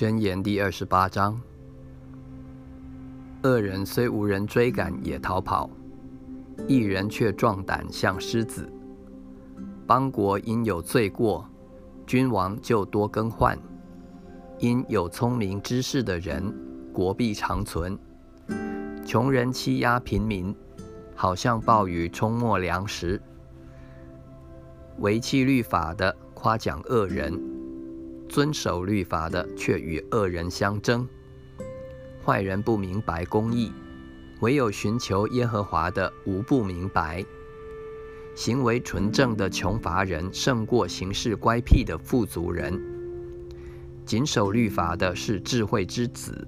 箴言第二十八章：恶人虽无人追赶，也逃跑；一人却壮胆，像狮子。邦国因有罪过，君王就多更换；因有聪明知识的人，国必长存。穷人欺压平民，好像暴雨冲没粮食；违弃律法的，夸奖恶人。遵守律法的，却与恶人相争；坏人不明白公义，唯有寻求耶和华的，无不明白。行为纯正的穷乏人，胜过行事乖僻的富足人。谨守律法的是智慧之子，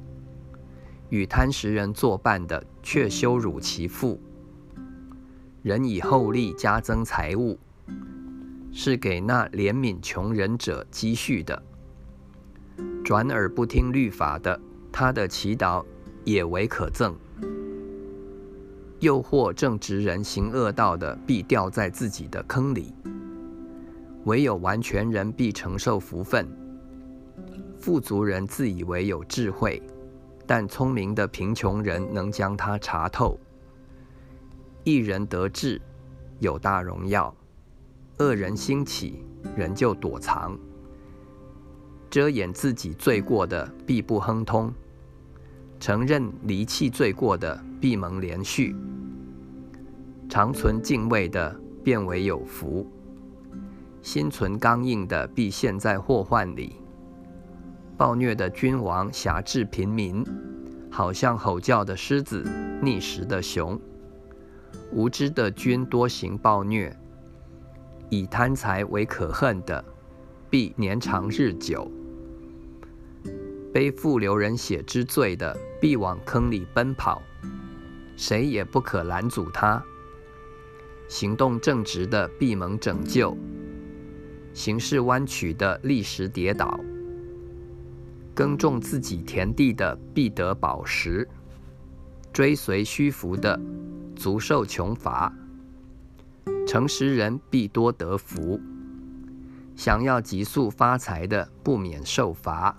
与贪食人作伴的，却羞辱其父。人以厚利加增财物，是给那怜悯穷人者积蓄的。转耳不听律法的，他的祈祷也为可憎；诱惑正直人行恶道的，必掉在自己的坑里。唯有完全人必承受福分。富足人自以为有智慧，但聪明的贫穷人能将他查透。一人得志，有大荣耀；恶人兴起，人就躲藏。遮掩自己罪过的，必不亨通；承认离弃罪过的，必蒙连续。长存敬畏的，变为有福；心存刚硬的，必陷在祸患里。暴虐的君王辖制平民，好像吼叫的狮子，逆食的熊。无知的君多行暴虐，以贪财为可恨的，必年长日久。背负流人血之罪的，必往坑里奔跑，谁也不可拦阻他。行动正直的，必蒙拯救；行事弯曲的，立时跌倒。耕种自己田地的，必得饱食；追随虚浮的，足受穷乏。诚实人必多得福，想要急速发财的，不免受罚。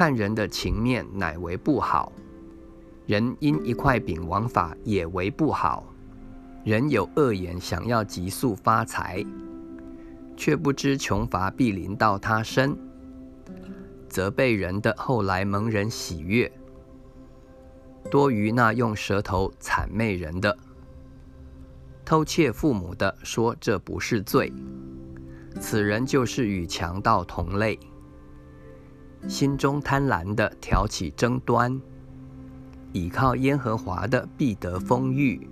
看人的情面，乃为不好；人因一块饼枉法，也为不好。人有恶言，想要急速发财，却不知穷乏必临到他身。责备人的，后来蒙人喜悦，多于那用舌头谄媚人的。偷窃父母的，说这不是罪，此人就是与强盗同类。心中贪婪的挑起争端，倚靠耶和华的必得丰裕；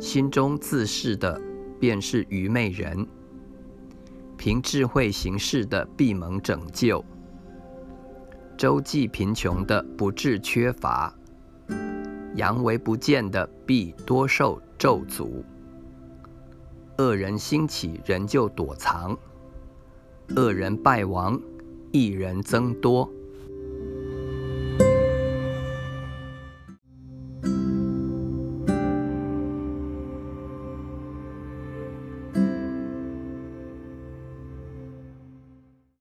心中自恃的便是愚昧人，凭智慧行事的必蒙拯救。周济贫穷的不致缺乏，阳为不见的必多受咒诅。恶人兴起，人就躲藏；恶人败亡。一人增多。